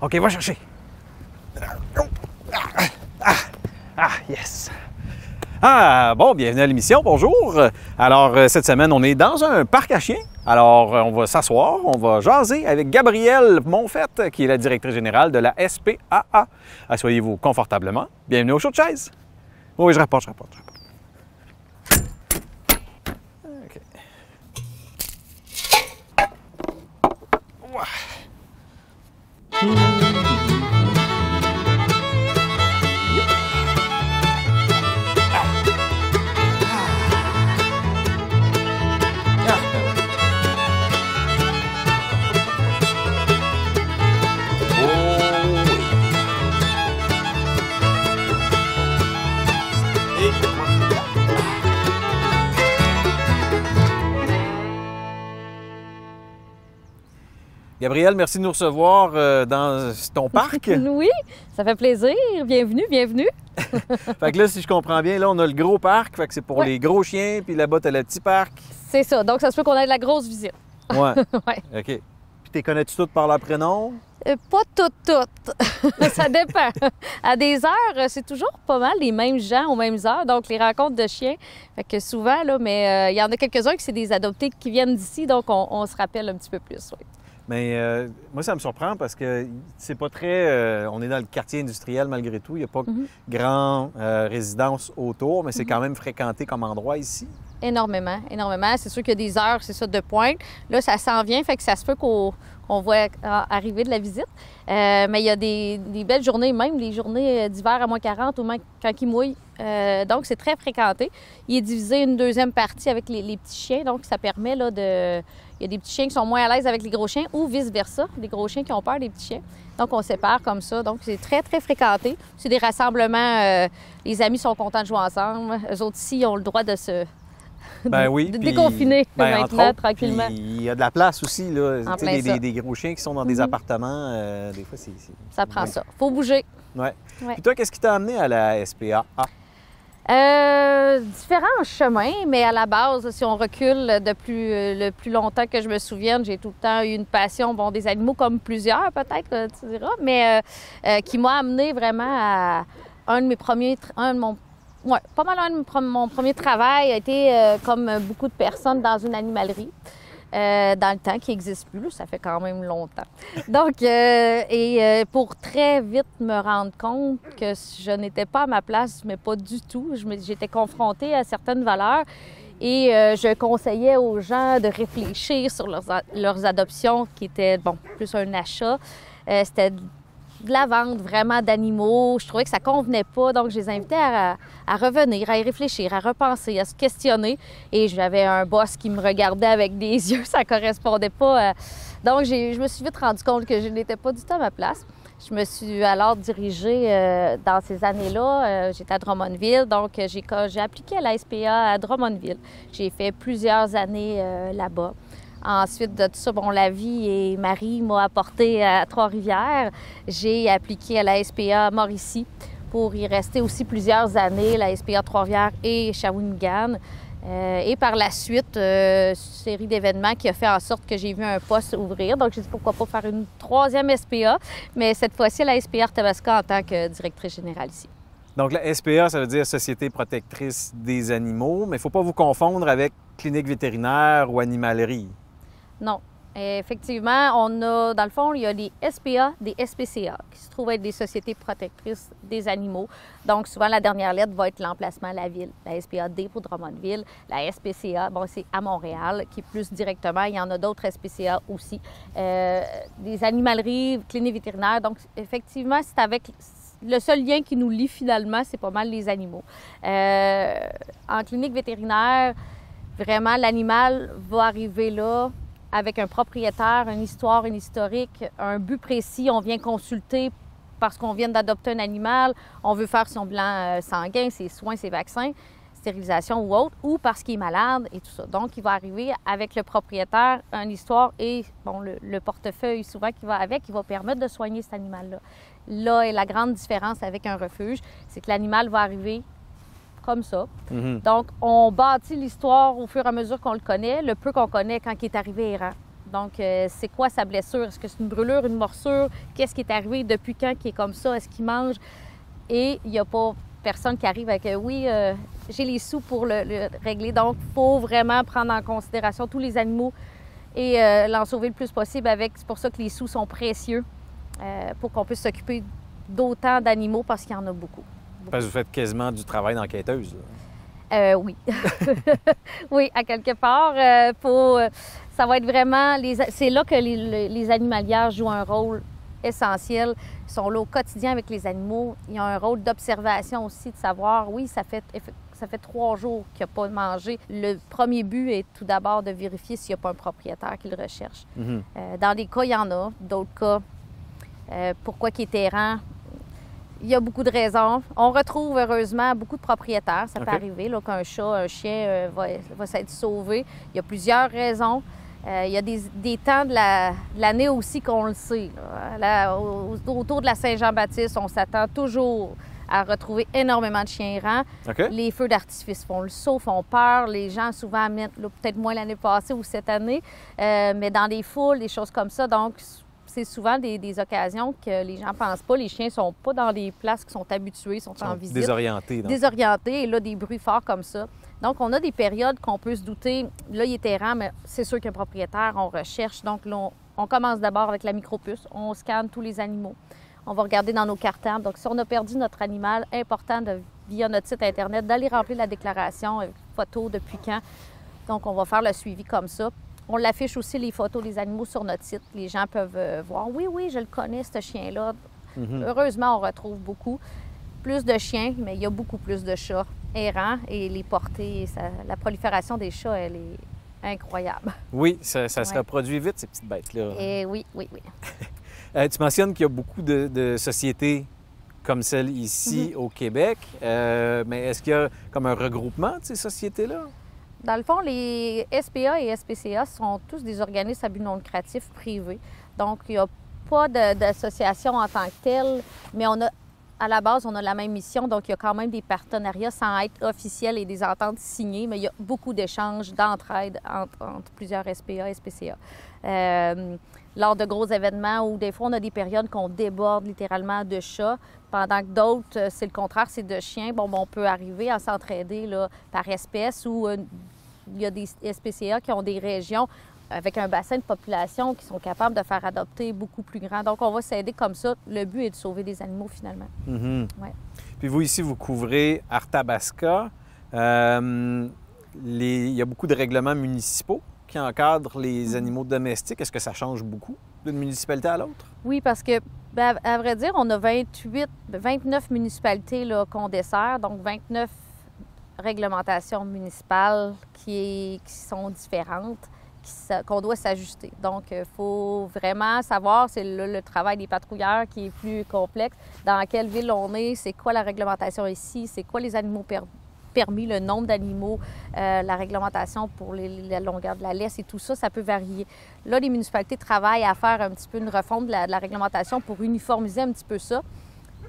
OK, va chercher. Ah, ah, yes. Ah, bon, bienvenue à l'émission, bonjour. Alors, euh, cette semaine, on est dans un parc à chiens. Alors, euh, on va s'asseoir, on va jaser avec Gabrielle Monfette, qui est la directrice générale de la SPAA. Assoyez-vous confortablement. Bienvenue au show de chaise. Oui, je rapporte, je rapporte, je rapporte. Ah, Gabrielle, merci de nous recevoir euh, dans ton parc. Oui, ça fait plaisir. Bienvenue, bienvenue. fait que là, si je comprends bien, là, on a le gros parc, fait que c'est pour Ouais. les gros chiens, puis là-bas, t'as le petit parc. C'est ça. Donc, ça se peut qu'on ait de la grosse visite. Ouais. Ouais. OK. Puis t'es connais-tu toutes par leur prénom? Euh, pas toutes, toutes. ça dépend. À des heures, euh, c'est toujours pas mal les mêmes gens aux mêmes heures. Donc, les rencontres de chiens. Fait que souvent, là, mais euh, il y en a quelques-uns qui c'est des adoptés qui viennent d'ici. Donc, on, on se rappelle un petit peu plus. oui. Mais euh, moi, ça me surprend parce que c'est pas très. euh, on est dans le quartier industriel malgré tout. Il n'y a pas Mhm. grand euh, résidence autour, mais c'est quand même fréquenté comme endroit ici. Énormément, énormément. C'est sûr qu'il y a des heures, c'est ça, de pointe. Là, ça s'en vient, fait que ça se peut qu'on voit arriver de la visite. Mais il y a des, des belles journées, même les journées d'hiver à moins 40 ou même quand il mouille. Donc, c'est très fréquenté. Il est divisé une deuxième partie avec les, les petits chiens, donc ça permet là, de... Il y a des petits chiens qui sont moins à l'aise avec les gros chiens ou vice-versa, des gros chiens qui ont peur des petits chiens. Donc, on sépare comme ça. Donc, c'est très, très fréquenté. C'est des rassemblements. euh, les amis sont contents de jouer ensemble. Eux autres ici, ils ont le droit de se, Ben oui. de puis- déconfiner ben, maintenant, autres, tranquillement. Il y a de la place aussi. Là. En plein des, ça. des- des gros chiens qui sont dans des Mhm. appartements, euh, des fois, c'est. c'est- Ça prend Ouais. ça. Faut bouger. Ouais. Ouais. Puis toi, qu'est-ce qui t'a amené à la SPA? Ah, Euh, différents chemins, mais à la base, si on recule de plus, le plus longtemps que je me souvienne, j'ai tout le temps eu une passion, bon, des animaux comme plusieurs peut-être, euh, tu diras, mais euh, euh, qui m'a amené vraiment à un de mes premiers, un de mon, ouais, pas mal un de mon premier travail a été comme beaucoup de personnes dans une animalerie. Euh, dans le temps qui n'existe plus, ça fait quand même longtemps. Donc, euh, et euh, pour très vite me rendre compte que je n'étais pas à ma place, mais pas du tout. J'étais confrontée à certaines valeurs et je conseillais aux gens de réfléchir sur leurs, leurs adoptions, qui étaient, bon, plus un achat. C'était de la vente vraiment d'animaux. Je trouvais que ça convenait pas, donc je les invitais à, revenir, à y réfléchir, à repenser, à se questionner. Et j'avais un boss qui me regardait avec des yeux, ça correspondait pas. à- Donc je me suis vite rendu compte que je n'étais pas du tout à ma place. Je me suis alors dirigée euh, dans ces années-là. euh, J'étais à Drummondville, donc euh, j'ai appliqué à la SPA à Drummondville. J'ai fait plusieurs années euh, là-bas. Ensuite de tout ça, bon, la vie et Marie m'a apporté à Trois-Rivières. J'ai appliqué à la SPA Mauricie pour y rester aussi plusieurs années, la SPA Trois-Rivières et Shawinigan. Euh, et par la suite, euh, série d'événements qui a fait en sorte que j'ai vu un poste ouvrir. Donc, j'ai dit pourquoi pas faire une troisième SPA, mais cette fois-ci la SPA Tabasca en tant que directrice générale ici. Donc, la SPA, ça veut dire Société protectrice des animaux, mais il ne faut pas vous confondre avec clinique vétérinaire ou animalerie. Non. Effectivement, on a, dans le fond, il y a des SPA, des SPCA, qui se trouvent être des sociétés protectrices des animaux. Donc, souvent, la dernière lettre va être l'emplacement à la ville. La SPAD pour Drummondville, la SPCA, bon, c'est à Montréal, qui est plus directement. Il y en a d'autres SPCA aussi. Euh, des animaleries, cliniques vétérinaires. Donc, effectivement, c'est avec le seul lien qui nous lie finalement, c'est pas mal les animaux. Euh, en clinique vétérinaire, vraiment, l'animal va arriver là avec un propriétaire, une histoire, une historique, un but précis. On vient consulter parce qu'on vient d'adopter un animal, on veut faire son bilan euh, sanguin, ses soins, ses vaccins, stérilisation ou autre, ou parce qu'il est malade et tout ça. Donc, il va arriver avec le propriétaire une histoire et bon, le, le portefeuille souvent qui va avec, qui va permettre de soigner cet animal-là. Là est la grande différence avec un refuge, c'est que l'animal va arriver comme ça. Mhm. Donc, on bâtit l'histoire au fur et à mesure qu'on le connaît, le peu qu'on connaît quand il est arrivé errant. Donc, euh, c'est quoi sa blessure? Est-ce que c'est une brûlure, une morsure? Qu'est-ce qui est arrivé? Depuis quand qui est comme ça? Est-ce qu'il mange? Et il n'y a pas personne qui arrive avec euh, oui, euh, j'ai les sous pour le, régler. Donc, il faut vraiment prendre en considération tous les animaux et euh, l'en sauver le plus possible avec. C'est pour ça que les sous sont précieux pour qu'on puisse s'occuper d'autant d'animaux parce qu'il y en a beaucoup. Parce que vous faites quasiment du travail d'enquêteuse. Euh, oui. oui, à quelque part. pour, ça va être vraiment. c'est là que les, les, animalières jouent un rôle essentiels. Ils sont là au quotidien avec les animaux. Ils ont un rôle d'observation aussi, de savoir, oui, ça fait, ça fait trois jours qu'il n'a pas mangé. Le premier but est tout d'abord de vérifier s'il n'y a pas un propriétaire qui le recherche. Mhm. Euh, dans des cas, il y en a. D'autres cas, euh, pourquoi il est errant? Il y a beaucoup de raisons. On retrouve heureusement beaucoup de propriétaires. Ça peut arriver qu'un chat, un chien euh, va, va s'être sauvé. Il y a plusieurs raisons. Euh, il y a des, temps de l'année aussi qu'on le sait. autour de la Saint-Jean-Baptiste, on s'attend toujours à retrouver énormément de chiens errants. Les feux d'artifice font le saut, font peur. Les gens souvent mettent, peut-être moins l'année passée ou cette année, euh, mais dans des foules, des choses comme ça. Donc, c'est souvent des, occasions que les gens ne pensent pas. Les chiens ne sont pas dans des places qui sont habituées, sont, sont en visite. Désorientés. Désorientés. Et là, des bruits forts comme ça. Donc, on a des périodes qu'on peut se douter. Là, il est errant, mais c'est sûr qu'un propriétaire, on recherche. Donc, là, on, commence d'abord avec la micropuce. On scanne tous les animaux. On va regarder dans nos cartables. Donc, si on a perdu notre animal, important de, via notre site Internet d'aller remplir la déclaration, photo depuis quand. Donc, on va faire le suivi comme ça. On l'affiche aussi les photos des animaux sur notre site. Les gens peuvent euh, voir, oui, oui, je le connais, ce chien-là. Mhm. Heureusement, on retrouve beaucoup. Plus de chiens, mais il y a beaucoup plus de chats errants et les portées, la prolifération des chats, elle est incroyable. Oui, ça, se reproduit vite, ces petites bêtes-là. Et oui, oui, oui. Euh, tu mentionnes qu'il y a beaucoup de, sociétés comme celle ici mhm. au Québec, euh, mais est-ce qu'il y a comme un regroupement de ces sociétés-là? Dans le fond, les SPA et SPCA sont tous des organismes à but non lucratif privés. Donc, il n'y a pas d'association en tant que telle, mais on a à la base, on a la même mission, donc il y a quand même des partenariats sans être officiels et des ententes signées, mais il y a beaucoup d'échanges, d'entraide entre, plusieurs SPA et SPCA. Euh, lors de gros événements où des fois on a des périodes qu'on déborde littéralement de chats, pendant que d'autres, euh, c'est le contraire, c'est de chiens. Bon, on peut arriver à s'entraider par espèce ou euh, il y a des SPCA qui ont des régions avec un bassin de population qui sont capables de faire adopter beaucoup plus grand. Donc, on va s'aider comme ça. Le but est de sauver des animaux finalement. Mm-hmm. Puis vous, ici, vous couvrez Arthabasca. Euh, il y a beaucoup de règlements municipaux qui encadrent les mm-hmm. animaux domestiques? Est-ce que ça change beaucoup d'une municipalité à l'autre? Oui, parce que, ben, à vrai dire, on a 28, 29 municipalités qu'on dessert, donc 29 réglementations municipales qui, qui sont différentes qu'on doit s'ajuster. Donc, il faut vraiment savoir, c'est le, travail des patrouilleurs qui est plus complexe, dans quelle ville on est, c'est quoi la réglementation ici, c'est quoi les animaux permis, le nombre d'animaux, euh, la réglementation pour la longueur de la laisse et tout ça, ça peut varier. Là, les municipalités travaillent à faire un petit peu une refonte de la réglementation pour uniformiser un petit peu ça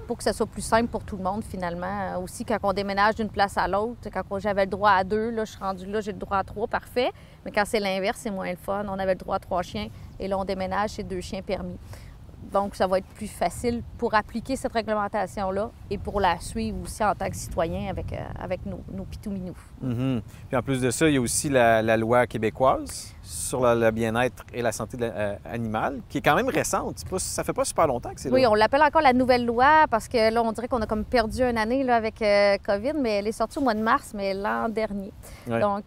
pour que ce soit plus simple pour tout le monde, finalement. Euh, aussi, quand on déménage d'une place à l'autre, quand j'avais le droit à deux, là, je suis rendue là, j'ai le droit à trois, parfait. Mais quand c'est l'inverse, c'est moins le fun. On avait le droit à trois chiens et là, on déménage, c'est deux chiens permis. Donc, ça va être plus facile pour appliquer cette réglementation-là et pour la suivre aussi en tant que citoyen avec, euh, avec nos, nos pitouminous. Mm-hmm. Puis en plus de ça, il y a aussi la, loi québécoise sur le, bien-être et la santé euh, animale, qui est quand même récente. Pas, ça fait pas super longtemps que c'est là. Oui, on l'appelle encore la nouvelle loi parce que là, on dirait qu'on a comme perdu une année là, avec euh, COVID, mais elle est sortie au mois de mars, mais l'an dernier. Donc,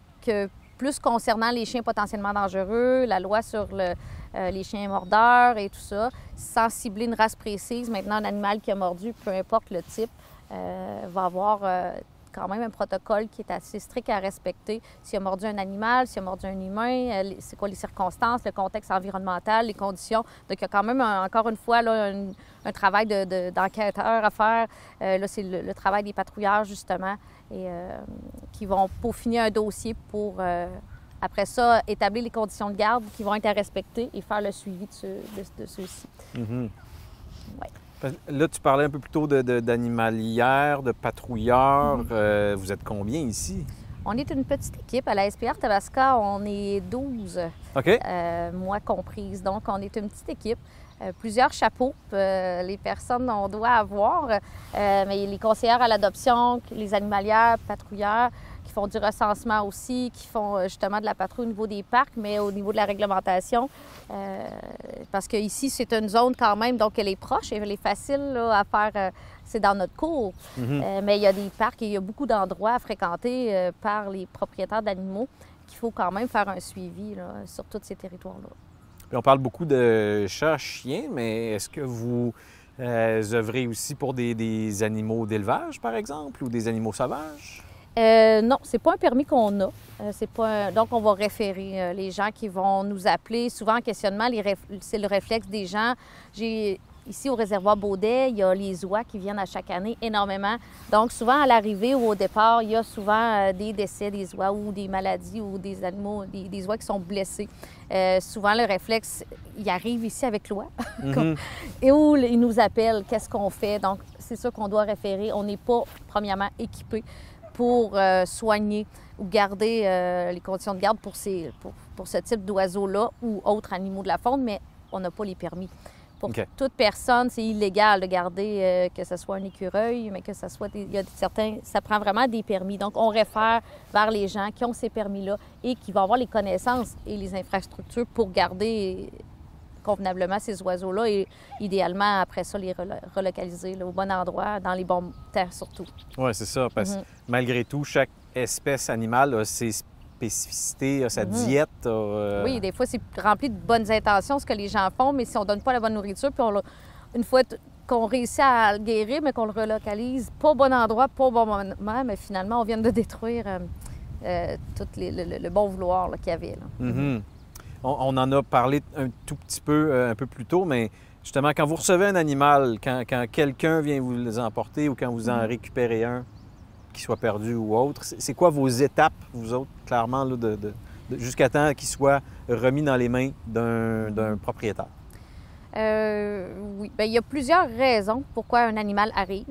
plus concernant les chiens potentiellement dangereux, la loi sur le, euh, les chiens mordeurs et tout ça, sans cibler une race précise. Maintenant, un animal qui a mordu, peu importe le type, euh, va avoir euh, quand même un protocole qui est assez strict à respecter. S'il a mordu un animal, s'il a mordu un humain, c'est quoi les circonstances, le contexte environnemental, les conditions. Donc, il y a quand même, encore une fois, là, un, travail d'enquêteur à faire. là, c'est le, travail des patrouilleurs, justement, et qui vont peaufiner un dossier pour après ça, établir les conditions de garde qui vont être à respecter et faire le suivi de, ceux-ci. Mhm. Là, tu parlais un peu plus tôt d'animalières, de, patrouilleurs. Mhm. Euh, vous êtes combien ici? On est une petite équipe. À la SPR Tabasca, on est 12, OK. euh, moi comprise. Donc, on est une petite équipe. Euh, plusieurs chapeaux, euh, les personnes on doit avoir, mais les conseillères à l'adoption, les animalières, patrouilleurs, qui font du recensement aussi, qui font euh, justement de la patrouille au niveau des parcs, mais au niveau de la réglementation. euh, parce que ici c'est une zone quand même, donc elle est proche, elle est facile là, à faire. euh, c'est dans notre cours. Mhm. Euh, mais il y a des parcs et il y a beaucoup d'endroits fréquentés euh, par les propriétaires d'animaux qu'il faut quand même faire un suivi là, sur tous ces territoires-là. On parle beaucoup de chats, chiens, mais est-ce que vous œuvrez aussi pour des, des animaux d'élevage, par exemple, ou des animaux sauvages? Euh, non, c'est pas un permis qu'on a. Euh, c'est pas un- Donc, on va référer euh, les gens qui vont nous appeler. Souvent, en questionnement, réf- c'est le réflexe des gens. J'ai ici au réservoir Baudet, il y a les oies qui viennent à chaque année énormément. Donc, souvent à l'arrivée ou au départ, il y a souvent euh, des décès des oies ou des maladies ou des animaux, des, des oies qui sont blessés. Euh, souvent, le réflexe, il arrive ici avec l'oie. Mhm. Et où ils nous appellent, qu'est-ce qu'on fait? Donc, c'est ça qu'on doit référer. On n'est pas, premièrement, équipé pour euh, soigner ou garder euh, les conditions de garde pour, ces, pour, pour ce type d'oiseaux-là ou autres animaux de la faune, mais on n'a pas les permis. Pour toute personne, c'est illégal de garder euh, que ce soit un écureuil, mais que ce soit des, il y a certains, ça prend vraiment des permis. Donc, on réfère vers les gens qui ont ces permis-là et qui vont avoir les connaissances et les infrastructures pour garder convenablement ces oiseaux-là et idéalement, après ça, les relo- relocaliser là, au bon endroit, dans les bons temps surtout. Oui, c'est ça, parce que Mhm. malgré tout, chaque espèce animale a ses spécificités, a sa Mhm. diète. euh, Oui, des fois, c'est rempli de bonnes intentions, ce que les gens font, mais si on donne pas la bonne nourriture, puis on le- une fois qu'on réussit à le guérir, mais qu'on le relocalise, pas au bon endroit, pas au bon moment, mais finalement, on vient de détruire euh, euh, tout les- le, bon vouloir qu'il y avait. là. Mhm. On, on en a parlé un tout petit peu euh, un peu plus tôt, mais justement, quand vous recevez un animal, quand, quand quelqu'un vient vous les emporter ou quand vous en Mhm. récupérez un qui soit perdu ou autre, c'est quoi vos étapes, vous autres, clairement, là, de, de- de- jusqu'à temps qu'il soit remis dans les mains d'un d'un propriétaire? Euh, oui. Bien, il y a plusieurs raisons pourquoi un animal arrive.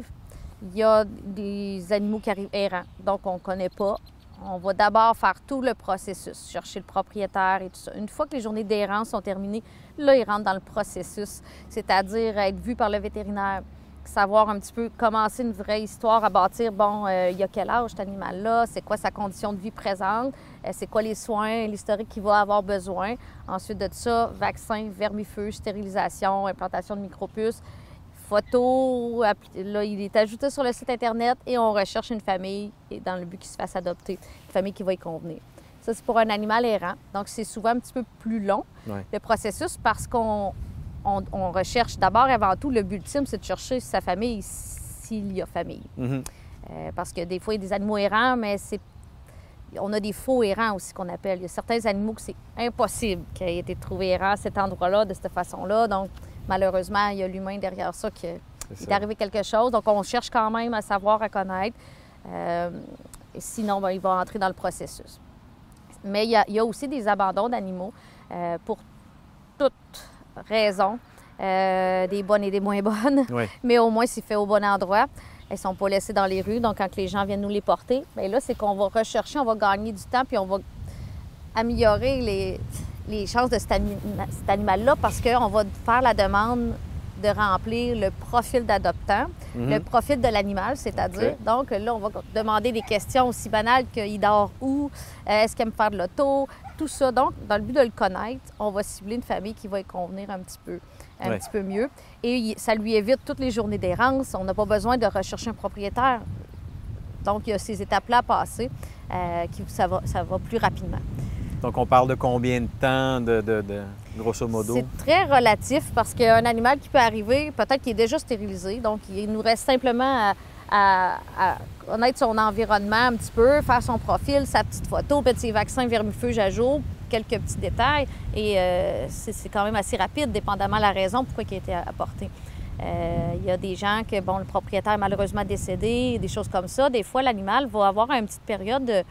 Il y a des animaux qui arrivent errants, donc on ne connaît pas. On va d'abord faire tout le processus, chercher le propriétaire et tout ça. Une fois que les journées d'errance sont terminées, là, il rentre dans le processus, c'est-à-dire être vu par le vétérinaire, savoir un petit peu, commencer une vraie histoire à bâtir. Bon, euh, il y a quel âge cet animal-là? C'est quoi sa condition de vie présente? Euh, c'est quoi les soins, l'historique qu'il va avoir besoin? Ensuite de ça, vaccin, vermifuge, stérilisation, implantation de micropuces, photo. appli- Là, il est ajouté sur le site Internet et on recherche une famille dans le but qu'il se fasse adopter, une famille qui va y convenir. Ça, c'est pour un animal errant. Donc, c'est souvent un petit peu plus long, Ouais. le processus, parce qu'on on, on recherche d'abord et avant tout, le but ultime, c'est de chercher sa famille s'il y a famille. Mhm. Euh, parce que des fois, il y a des animaux errants, mais c'est. On a des faux errants aussi qu'on appelle. Il y a certains animaux que c'est impossible qu'ils aient été trouvés errants à cet endroit-là, de cette façon-là. Donc, malheureusement, il y a l'humain derrière ça qui est arrivé quelque chose. Donc, on cherche quand même à savoir, à connaître. Euh, sinon, ben, il va entrer dans le processus. Mais il y a, il y a aussi des abandons d'animaux euh, pour toutes raisons, euh, des bonnes et des moins bonnes. Oui. Mais au moins, c'est fait au bon endroit. Elles ne sont pas laissées dans les rues. Donc, quand les gens viennent nous les porter, bien là, c'est qu'on va rechercher, on va gagner du temps, puis on va améliorer les, les chances de cet, ani- cet animal-là parce qu'on va faire la demande de remplir le profil d'adoptant, Mhm. le profil de l'animal, c'est-à-dire. Donc là, on va demander des questions aussi banales qu'il dort où, euh, est-ce qu'il aime faire de l'auto, tout ça. Donc, dans le but de le connaître, on va cibler une famille qui va y convenir un petit peu, un petit peu mieux. Et ça lui évite toutes les journées d'errance. On n'a pas besoin de rechercher un propriétaire. Donc, il y a ces étapes-là à passer, euh, qui, ça, va, ça va plus rapidement. Donc, on parle de combien de temps, de, grosso modo? C'est très relatif parce qu'un animal qui peut arriver, peut-être qu'il est déjà stérilisé, donc il nous reste simplement à, connaître son environnement un petit peu, faire son profil, sa petite photo, peut-être ses vaccins vermifuges à jour, quelques petits détails. Et euh, c'est c'est quand même assez rapide, dépendamment de la raison pourquoi il a été apporté. Euh, Il y a des gens que, bon, le propriétaire est malheureusement décédé, des choses comme ça. Des fois, l'animal va avoir une petite période de,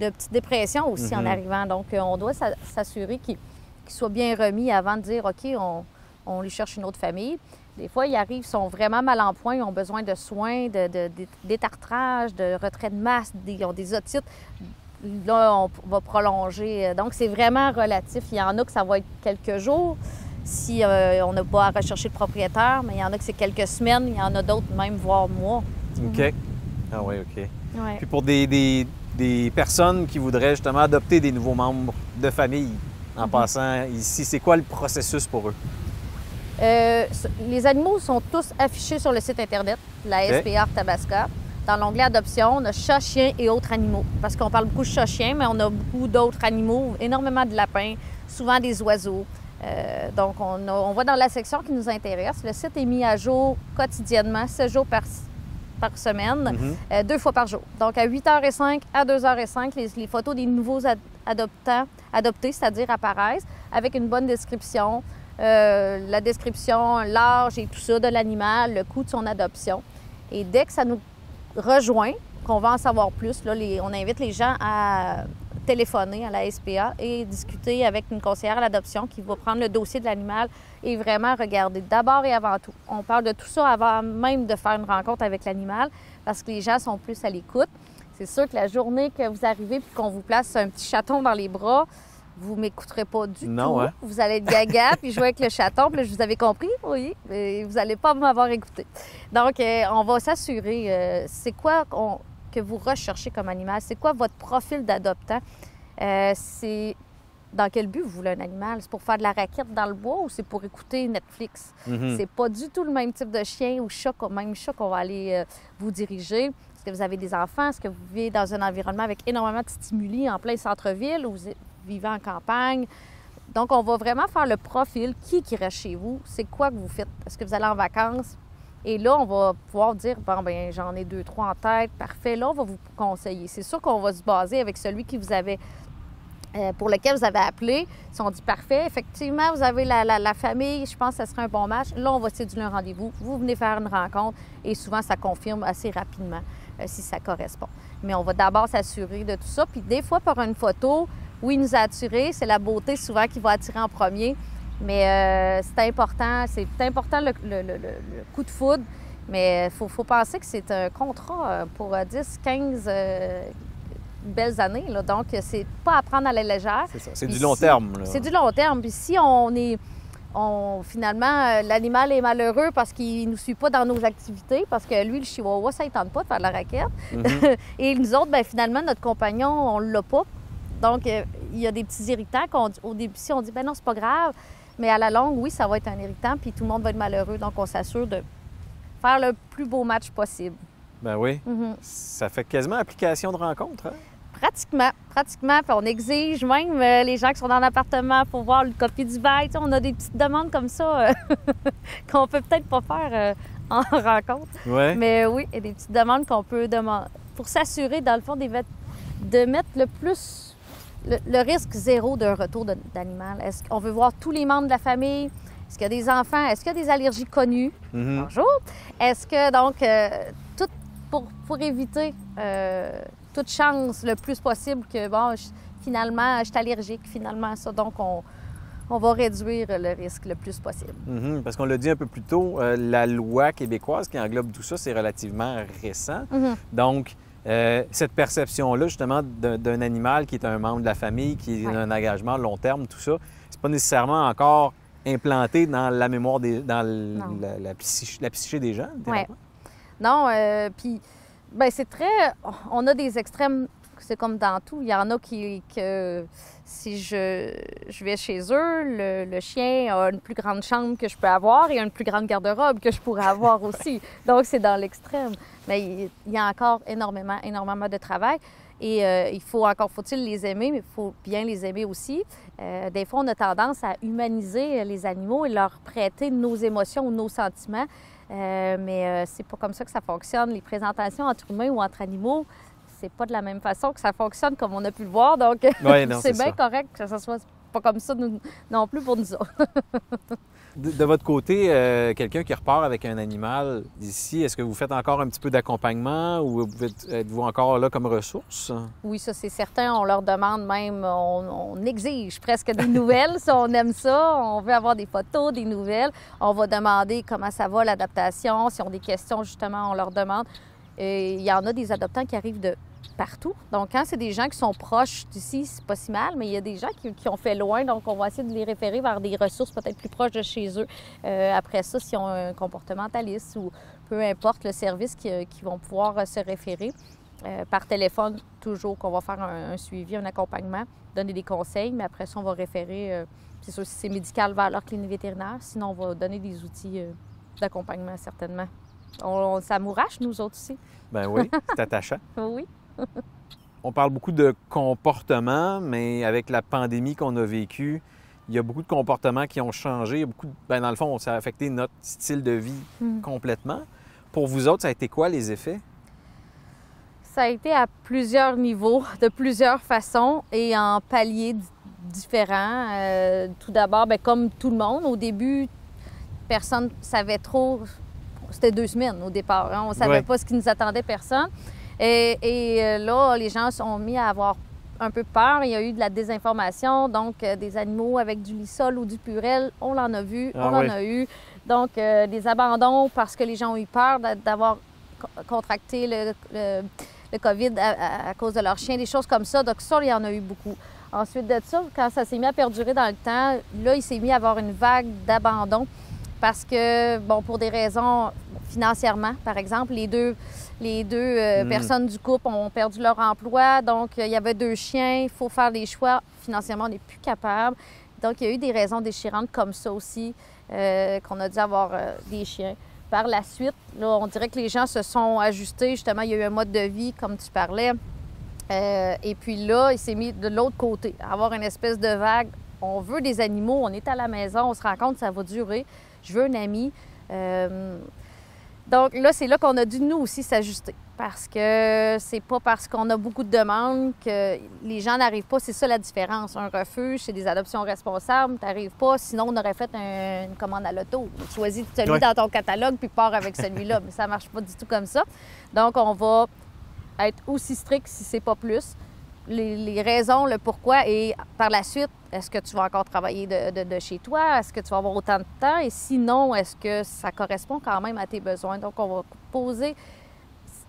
de petite dépression aussi en Mhm. arrivant. Donc, euh, on doit s'a- s'assurer qu'il qu'il soit bien remis avant de dire, OK, on, on lui cherche une autre famille. Des fois, ils arrivent, ils sont vraiment mal en point, ils ont besoin de soins, de, de- de- d'étartrage, de retrait de masse, des- ils ont des otites. là, on va prolonger. Donc, c'est vraiment relatif. Il y en a que ça va être quelques jours si euh, on n'a pas à rechercher le propriétaire, mais il y en a que c'est quelques semaines, il y en a d'autres même, voire mois. OK. Ah oui, OK. Puis pour des, des, personnes qui voudraient justement adopter des nouveaux membres de famille en mhm. passant ici, c'est quoi le processus pour eux? Euh, les animaux sont tous affichés sur le site Internet, la SPR Tabasca. Dans l'onglet Adoption, on a chat, chien et autres animaux. Parce qu'on parle beaucoup de chat, chien, mais on a beaucoup d'autres animaux, énormément de lapins, souvent des oiseaux. Euh, donc, on, on, va dans la section qui nous intéresse. Le site est mis à jour quotidiennement, 7 jours par, par semaine, mhm. euh, deux fois par jour. Donc, à 8h05 à 2h05, les, les photos des nouveaux adoptants, adoptés, c'est-à-dire apparaissent, avec une bonne description, euh, la description, l'âge et tout ça de l'animal, le coût de son adoption. Et dès que ça nous rejoint, qu'on va en savoir plus, là, on invite les gens à téléphoner à la SPA et discuter avec une conseillère à l'adoption qui va prendre le dossier de l'animal et vraiment regarder d'abord et avant tout. On parle de tout ça avant même de faire une rencontre avec l'animal parce que les gens sont plus à l'écoute. C'est sûr que la journée que vous arrivez et qu'on vous place un petit chaton dans les bras, vous m'écouterez pas du tout. Hein? Vous allez être gaga puis jouer avec le chaton. Puis là, je vous avais compris, oui, mais vous n'allez pas m'avoir écouté. Donc, euh, on va s'assurer, euh, c'est quoi que vous recherchez comme animal? C'est quoi votre profil d'adoptant? Euh, c'est dans quel but vous voulez un animal? C'est pour faire de la raquette dans le bois ou c'est pour écouter Netflix? Mm-hmm. C'est pas du tout le même type de chien ou chat, même chat qu'on va aller vous diriger. Est-ce que vous avez des enfants? Est-ce que vous vivez dans un environnement avec énormément de stimuli en plein centre-ville ou vous vivant en campagne? Donc, on va vraiment faire le profil. Qui qui reste chez vous? C'est quoi que vous faites? Est-ce que vous allez en vacances? Et là, on va pouvoir dire, bon, ben j'en ai deux, trois en tête. Parfait. Là, on va vous conseiller. C'est sûr qu'on va se baser avec celui qui vous avait, euh, pour lequel vous avez appelé. Si on dit parfait, effectivement, vous avez la, famille, je pense que ce serait un bon match. Là, on va céduler un rendez-vous. Vous venez faire une rencontre et souvent, ça confirme assez rapidement euh, si ça correspond. Mais on va d'abord s'assurer de tout ça. Puis des fois, par une photo, oui, nous a attirés. C'est la beauté souvent qui va attirer en premier. Mais euh, c'est important, c'est important le, coup de foudre. Mais il faut, penser que c'est un contrat euh, pour 10, 15 euh, belles années. Là. Donc, c'est pas à prendre à la légère. C'est ça. C'est du long terme. C'est du long terme. Puis si on est. On, finalement, l'animal est malheureux parce qu'il ne nous suit pas dans nos activités, parce que lui, le chihuahua, ça ne tente pas de faire de la raquette. Mm-hmm. Et nous autres, bien, finalement, notre compagnon, on ne l'a pas donc, euh, il y a des petits irritants qu'au début, si on dit, ben non, c'est pas grave, mais à la longue, oui, ça va être un irritant, puis tout le monde va être malheureux. Donc, on s'assure de faire le plus beau match possible. Ben oui. Mhm. Ça fait quasiment application de rencontre, hein? Pratiquement, pratiquement. Puis on exige même euh, les gens qui sont dans l'appartement pour voir le copie du bail. on a des petites demandes comme ça euh, qu'on peut peut-être pas faire en rencontre. Ouais. Mais oui, il y a des petites demandes qu'on peut demander pour s'assurer, dans le fond, des de mettre le plus le, risque zéro d'un retour d'animal. Est-ce qu'on veut voir tous les membres de la famille? Est-ce qu'il y a des enfants? Est-ce qu'il y a des allergies connues? Mm-hmm. Bonjour. Est-ce que, donc, euh, tout pour, éviter euh, toute chance le plus possible que, bon, finalement, je suis allergique, finalement, ça. Donc, on, va réduire le risque le plus possible. Mm-hmm. Parce qu'on l'a dit un peu plus tôt, euh, la loi québécoise qui englobe tout ça, c'est relativement récent. Mm-hmm. Donc, euh, cette perception-là, justement, d'un animal qui est un membre de la famille, qui est un engagement long terme, tout ça, c'est pas nécessairement encore implanté dans la mémoire, des, dans la, psyché, des gens. Non, euh, puis, ben c'est très. On a des extrêmes c'est comme dans tout. Il y en a qui, que si je, je vais chez eux, le, chien a une plus grande chambre que je peux avoir et une plus grande garde-robe que je pourrais avoir aussi. Donc, c'est dans l'extrême. Mais il y a encore énormément, énormément de travail. Et euh, il faut encore, faut-il les aimer, mais il faut bien les aimer aussi. Euh, des fois, on a tendance à humaniser les animaux et leur prêter nos émotions ou nos sentiments. Euh, mais c'est pas comme ça que ça fonctionne. Les présentations entre humains ou entre animaux, c'est pas de la même façon que ça fonctionne comme on a pu le voir. Donc, c'est bien correct que ça soit pas comme ça non plus pour nous autres. de, votre côté, euh, quelqu'un qui repart avec un animal d'ici, est-ce que vous faites encore un petit peu d'accompagnement ou êtes-vous encore là comme ressource? Oui, ça c'est certain. On leur demande même, on, exige presque des nouvelles si on aime ça. On veut avoir des photos, des nouvelles. On va demander comment ça va, l'adaptation. Si on a des questions, justement, on leur demande. Il y en a des adoptants qui arrivent de partout. Donc, quand c'est des gens qui sont proches d'ici, c'est pas si mal, mais il y a des gens qui, qui ont fait loin, donc on va essayer de les référer vers des ressources peut-être plus proches de chez eux. Euh, après ça, s'ils ont un comportementaliste ou peu importe le service qui, qui vont pouvoir euh, se référer. Euh, par téléphone, toujours qu'on va faire un, un, suivi, un accompagnement, donner des conseils, mais après ça, on va référer, euh, c'est sûr, si c'est médical, vers leur clinique vétérinaire. Sinon, on va donner des outils euh, d'accompagnement, certainement. On, on, ça mourache, nous autres aussi. Ben oui, c'est attachant. oui. On parle beaucoup de comportement, mais avec la pandémie qu'on a vécue, il y a beaucoup de comportements qui ont changé. Il y a beaucoup de... ben, dans le fond, ça a affecté notre style de vie Mm. complètement. Pour vous autres, ça a été quoi les effets? Ça a été à plusieurs niveaux, de plusieurs façons et en paliers différents. Euh, tout d'abord, ben, comme tout le monde, au début, personne ne savait trop. C'était deux semaines au départ. hein. On ne savait Ouais. pas ce qui nous attendait, personne. Et, et, euh, là, les gens sont mis à avoir un peu peur. Il y a eu de la désinformation, donc euh, des animaux avec du lissol ou du purel, on en a vu, Ah on ouais. en a eu. Donc, euh, des abandons parce que les gens ont eu peur d'a- d'avoir co- contracté le, le- le COVID à cause de leur chien, des choses comme ça. Donc, ça, il y en a eu beaucoup. Ensuite de ça, quand ça s'est mis à perdurer dans le temps, là, il s'est mis à avoir une vague d'abandon parce que, bon, pour des raisons financièrement, par exemple, les deux, les deux euh, Mm. personnes du couple ont perdu leur emploi. Donc, euh, il y avait deux chiens, il faut faire des choix. Financièrement, on n'est plus capable. Donc, il y a eu des raisons déchirantes comme ça aussi, euh, qu'on a dû avoir euh, des chiens. Par la suite, là, on dirait que les gens se sont ajustés. Justement, il y a eu un mode de vie, comme tu parlais. Et puis là, il s'est mis de l'autre côté, avoir une espèce de vague. On veut des animaux, on est à la maison, on se rend compte que ça va durer. Je veux un ami. Donc là, c'est là qu'on a dû nous aussi s'ajuster. Parce que c'est pas parce qu'on a beaucoup de demandes que les gens n'arrivent pas. C'est ça la différence. Un refuge, c'est des adoptions responsables. T'arrives pas, sinon on aurait fait un- une commande à l'auto. Choisis celui Ouais. dans ton catalogue puis pars avec celui-là. Mais ça marche pas du tout comme ça. Donc on va être aussi strict si c'est pas plus. Les, les raisons, le pourquoi et par la suite, est-ce que tu vas encore travailler de, de- de chez toi? Est-ce que tu vas avoir autant de temps? Et sinon, est-ce que ça correspond quand même à tes besoins? Donc, on va poser,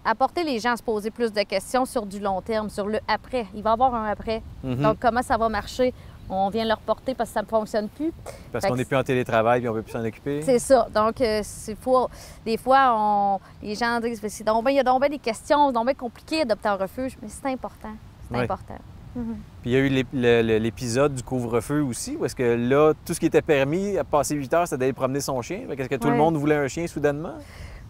apporter les gens à se poser plus de questions sur du long terme, sur le après. Il va y avoir un après. Mhm. Donc, comment ça va marcher? On vient le reporter parce que ça ne fonctionne plus. Parce qu'on n'est plus en télétravail et on ne veut plus s'en occuper. C'est ça. Donc, euh, c'est faut, des fois, on, les gens disent c'est donc il y a donc ben des questions, donc ben compliqué d'adopter un refuge, mais c'est important. C'est important. Puis il y a eu l'épisode du couvre-feu aussi, où est-ce que là, tout ce qui était permis à passer 8 heures, c'était d'aller promener son chien. Est-ce que tout le monde voulait un chien soudainement?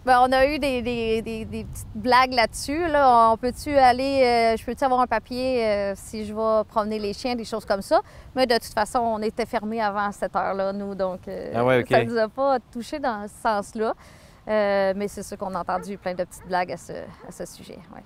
Ben, on a eu des, des- des- des petites blagues là-dessus. Là. On peut-tu aller, euh, je peux-tu avoir un papier euh, si je vais promener les chiens, des choses comme ça? Mais de toute façon, on était fermés avant cette heure-là, nous. Donc, euh, Ah ouais, ça ne nous a pas touché dans ce sens-là. Mais c'est sûr qu'on a entendu plein de petites blagues à ce, à ce sujet. ouais.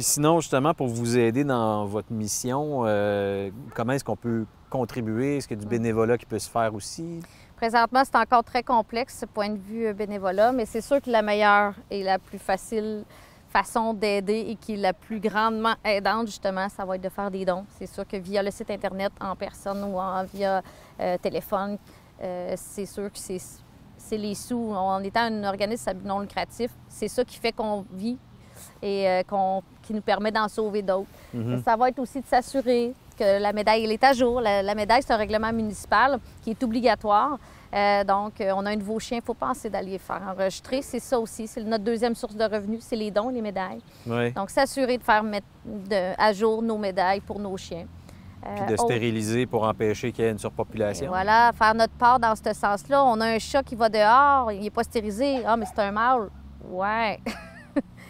Puis sinon, justement, pour vous aider dans votre mission, euh, comment est-ce qu'on peut contribuer? Est-ce qu'il y a du bénévolat qui peut se faire aussi? Présentement, c'est encore très complexe, ce point de vue euh, bénévolat, mais c'est sûr que la meilleure et la plus facile façon d'aider et qui est la plus grandement aidante, justement, ça va être de faire des dons. C'est sûr que via le site Internet, en personne ou en, via euh, téléphone, euh, c'est sûr que c'est c'est les sous. En étant un organisme non lucratif, c'est ça qui fait qu'on vit et euh, qu'on- qui nous permet d'en sauver d'autres. Mhm. Ça va être aussi de s'assurer que la médaille elle est à jour. La, la médaille, c'est un règlement municipal qui est obligatoire. Euh, donc, euh, on a un nouveau chien, il faut penser d'aller faire enregistrer. C'est ça aussi, c'est notre deuxième source de revenus, c'est les dons, les médailles. Oui. Donc, s'assurer de faire mettre de- à jour nos médailles pour nos chiens. Euh, Puis de autre- stériliser pour empêcher qu'il y ait une et surpopulation. voilà, faire notre part dans ce sens-là. On a un chat qui va dehors, il n'est pas stérilisé. Ah, mais c'est un mâle. Ouais.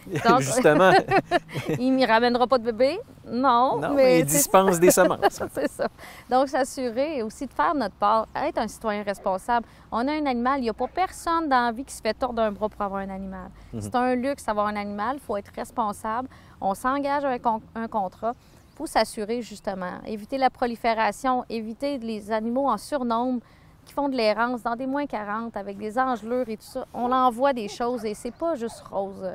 Donc- Justement, il ne ramènera pas de bébé? Non. non, mais il dispense des semences. c'est ça. Donc, s'assurer aussi de faire notre part, être un citoyen responsable. On a un animal, il n'y a pas personne dans la vie qui se fait tordre d'un bras pour avoir un animal. C'est un luxe d'avoir un animal, il faut être responsable. On s'engage avec un, un contrat. Il faut s'assurer, justement, éviter la prolifération, éviter les animaux en surnombre qui font de l'errance dans des moins 40 avec des engelures et tout ça. On envoie des choses et c'est pas juste rose.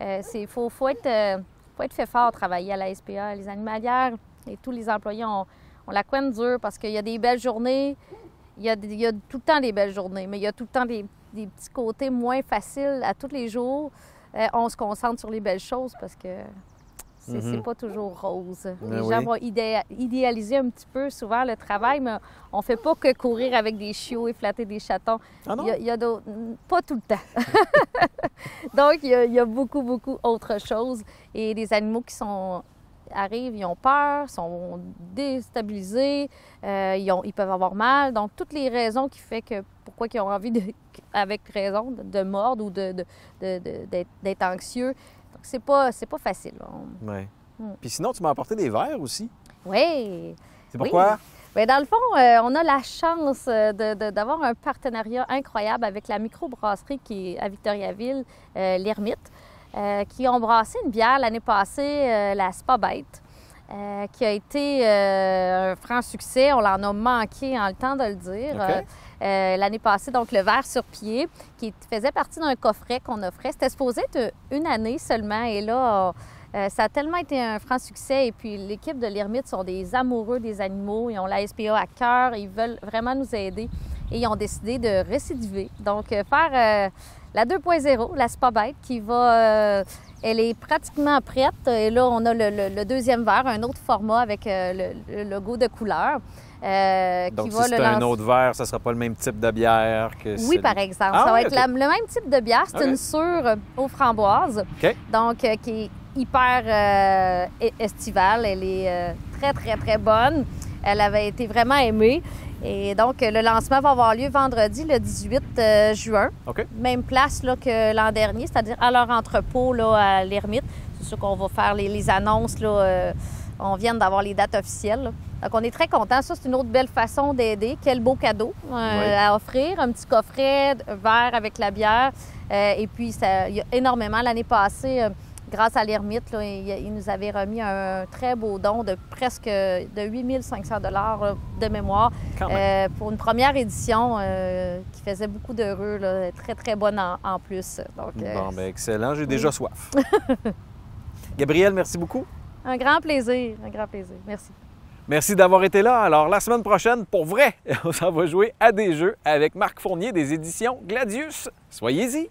Euh, c'est faut, faut être euh, faut être fait fort à travailler à la SPA. Les animalières et tous les employés ont, ont la couenne dure parce qu'il y a des belles journées. Il y, a, il y a tout le temps des belles journées, mais il y a tout le temps des, des petits côtés moins faciles à tous les jours. Euh, on se concentre sur les belles choses parce que C'est Mhm. pas toujours rose. Ben Les oui. gens vont idéa- idéaliser un petit peu souvent le travail, mais on fait pas que courir avec des chiots et flatter des chatons. Ah non? Il y a, Pas tout le temps. Donc, il y, a, il y a beaucoup, beaucoup autre chose. Et les animaux qui sont arrivent, ils ont peur, sont déstabilisés, euh, ils, ont- ils peuvent avoir mal. Donc, toutes les raisons qui font que pourquoi ils ont envie, de, avec raison, de, de mordre ou de, de- de- d'être, d'être anxieux. Donc, c'est pas, c'est pas facile. On- Ouais. Mm. Puis sinon, tu m'as apporté des verres aussi. Oui. C'est Oui. pourquoi? Bien, dans le fond, euh, on a la chance euh, d'avoir un partenariat incroyable avec la microbrasserie qui est à Victoriaville, euh, l'Ermite, euh, qui ont brassé une bière l'année passée, la Spa Bête, euh, qui a été un franc succès. On l'en a manqué en le temps de le dire. OK. Euh, l'année passée, donc le verre sur pied, qui faisait partie d'un coffret qu'on offrait. C'était supposé être une année seulement. Et là, euh, ça a tellement été un franc succès. Et puis, l'équipe de l'Ermite sont des amoureux des animaux. Ils ont la SPA à cœur. Ils veulent vraiment nous aider. Et ils ont décidé de récidiver. Donc, euh, faire la 2.0, la Spa Bête, qui va. elle est pratiquement prête. Et là, on a le, deuxième verre, un autre format avec le, le logo de couleur. Euh, Donc, si c'est un autre verre, ça sera pas le même type de bière que oui, par exemple. Ah ça va être la- le même type de bière. C'est une sûre aux framboises. Donc, euh, qui est hyper euh, e- estivale. Elle est euh, très, très, très bonne. Elle avait été vraiment aimée. Et donc, euh, le lancement va avoir lieu vendredi, le 18 euh, juin. Même place là, que l'an dernier, c'est-à-dire à leur entrepôt là, à l'Ermite. C'est sûr qu'on va faire les, les annonces. Là, euh, on vient d'avoir les dates officielles. là. Donc, on est très contents. Ça, c'est une autre belle façon d'aider. Quel beau cadeau euh, Oui. à offrir. Un petit coffret de- vert avec la bière. Euh, et puis, ça- il y a énormément. L'année passée, euh, grâce à l'Ermite, il, il nous avait remis un très beau don de presque de 8500 dollars de mémoire pour une première édition qui faisait beaucoup d'heureux, très, très bonne en, en plus. Donc, Bon, ben excellent. J'ai déjà soif. Gabriel, merci beaucoup. un grand plaisir, un grand plaisir. Merci. Merci d'avoir été là. Alors, la semaine prochaine, pour vrai, on s'en va jouer à des jeux avec Marc Fournier des éditions Gladius. Soyez-y.